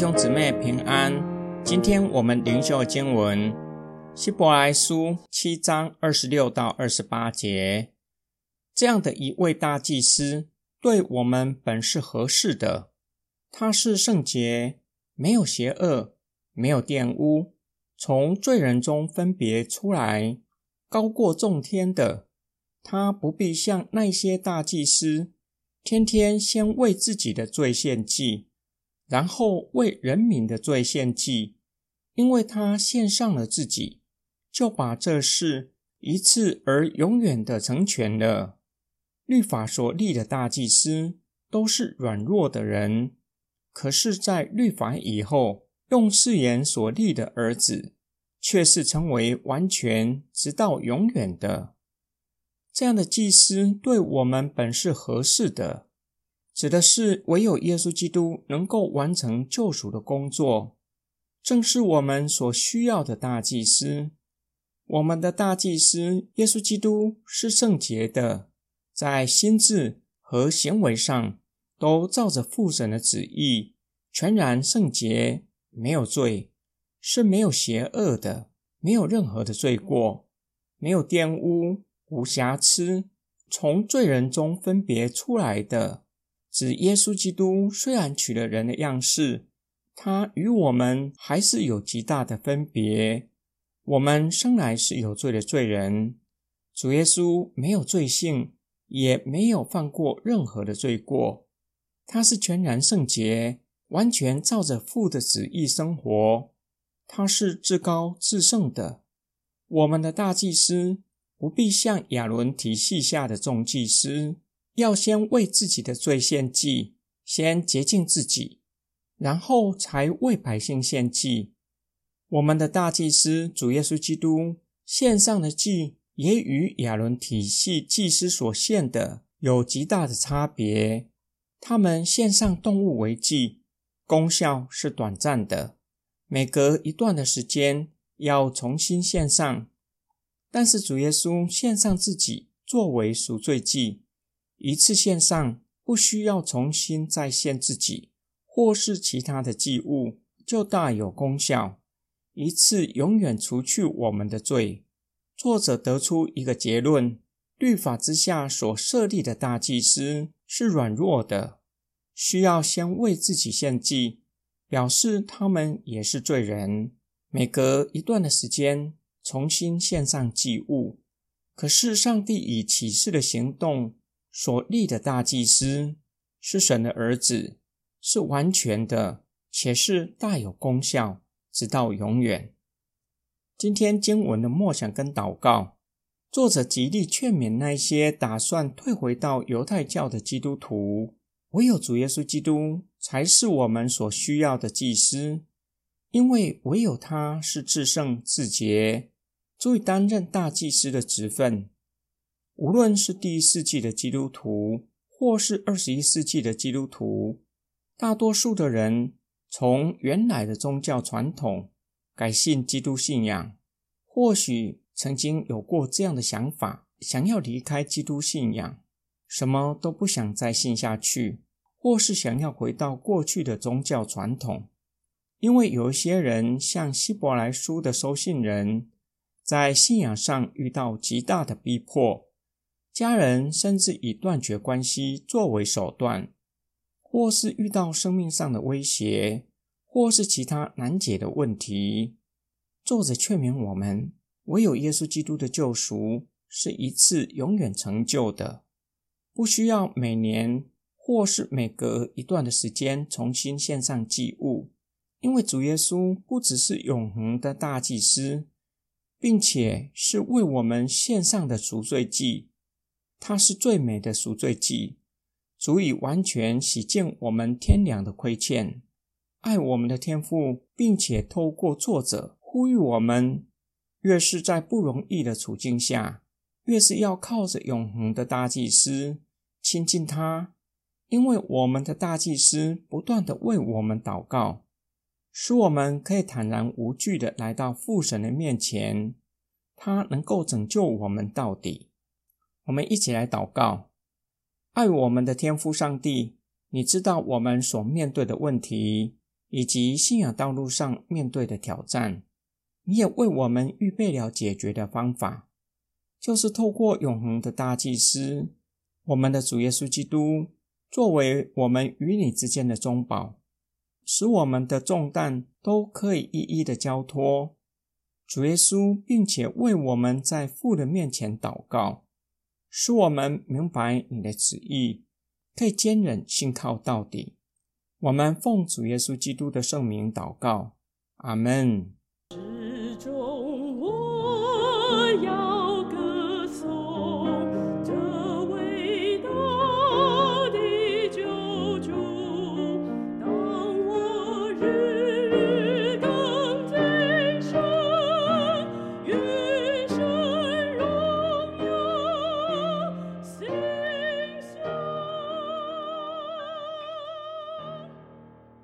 兄姊妹平安。今天我们灵修经文希伯来书七章二十六到二十八节。这样的一位大祭司，对我们本是合适的。他是圣洁，没有邪恶，没有玷污，从罪人中分别出来，高过众天的。他不必像那些大祭司，天天先为自己的罪献祭。然后为人民的罪献祭，因为他献上了自己，就把这事一次而永远的成全了。律法所立的大祭司都是软弱的人，可是，在律法以后，用誓言所立的儿子，却是成为完全直到永远的。这样的祭司对我们本是合适的。指的是唯有耶稣基督能够完成救赎的工作，正是我们所需要的大祭司。我们的大祭司耶稣基督是圣洁的，在心智和行为上都照着父神的旨意，全然圣洁，没有罪，是没有邪恶的，没有任何的罪过，没有玷污，无瑕疵，从罪人中分别出来的。指耶稣基督虽然取了人的样式，他与我们还是有极大的分别。我们生来是有罪的罪人，主耶稣没有罪性，也没有犯过任何的罪过。他是全然圣洁，完全照着父的旨意生活。他是至高至圣的。我们的大祭司不必像亚伦体系下的众祭司。要先为自己的罪献祭，先洁净自己，然后才为百姓献祭。我们的大祭司主耶稣基督献上的祭，也与亚伦体系祭司所献的有极大的差别。他们献上动物为祭，功效是短暂的，每隔一段的时间要重新献上。但是主耶稣献上自己作为赎罪祭。一次献上，不需要重新再献自己或是其他的祭物，就大有功效。一次永远除去我们的罪。作者得出一个结论：律法之下所设立的大祭司是软弱的，需要先为自己献祭，表示他们也是罪人。每隔一段的时间，重新献上祭物。可是上帝以启示的行动。所立的大祭司是神的儿子，是完全的，且是大有功效，直到永远。今天经文的默想跟祷告，作者极力劝勉那些打算退回到犹太教的基督徒，唯有主耶稣基督才是我们所需要的祭司，因为唯有他是至圣至洁，足以担任大祭司的职分。无论是第一世纪的基督徒，或是二十一世纪的基督徒，大多数的人从原来的宗教传统改信基督信仰，或许曾经有过这样的想法，想要离开基督信仰，什么都不想再信下去，或是想要回到过去的宗教传统。因为有一些人像希伯来书的收信人，在信仰上遇到极大的逼迫。家人甚至以断绝关系作为手段，或是遇到生命上的威胁，或是其他难解的问题。作者劝勉我们：唯有耶稣基督的救赎是一次永远成就的，不需要每年或是每隔一段的时间重新献上祭物，因为主耶稣不只是永恒的大祭司，并且是为我们献上的赎罪祭。它是最美的赎罪祭，足以完全洗净我们天良的亏欠。爱我们的天父，并且透过作者呼吁我们，越是在不容易的处境下，越是要靠着永恒的大祭司亲近他，因为我们的大祭司不断的为我们祷告，使我们可以坦然无惧的来到父神的面前，他能够拯救我们到底。我们一起来祷告，爱我们的天父上帝，你知道我们所面对的问题，以及信仰道路上面对的挑战。你也为我们预备了解决的方法，就是透过永恒的大祭司，我们的主耶稣基督，作为我们与你之间的中保，使我们的重担都可以一一的交托。主耶稣，并且为我们在父的面前祷告，使我们明白你的旨意，可以坚忍信靠到底。我们奉主耶稣基督的圣名祷告，阿门。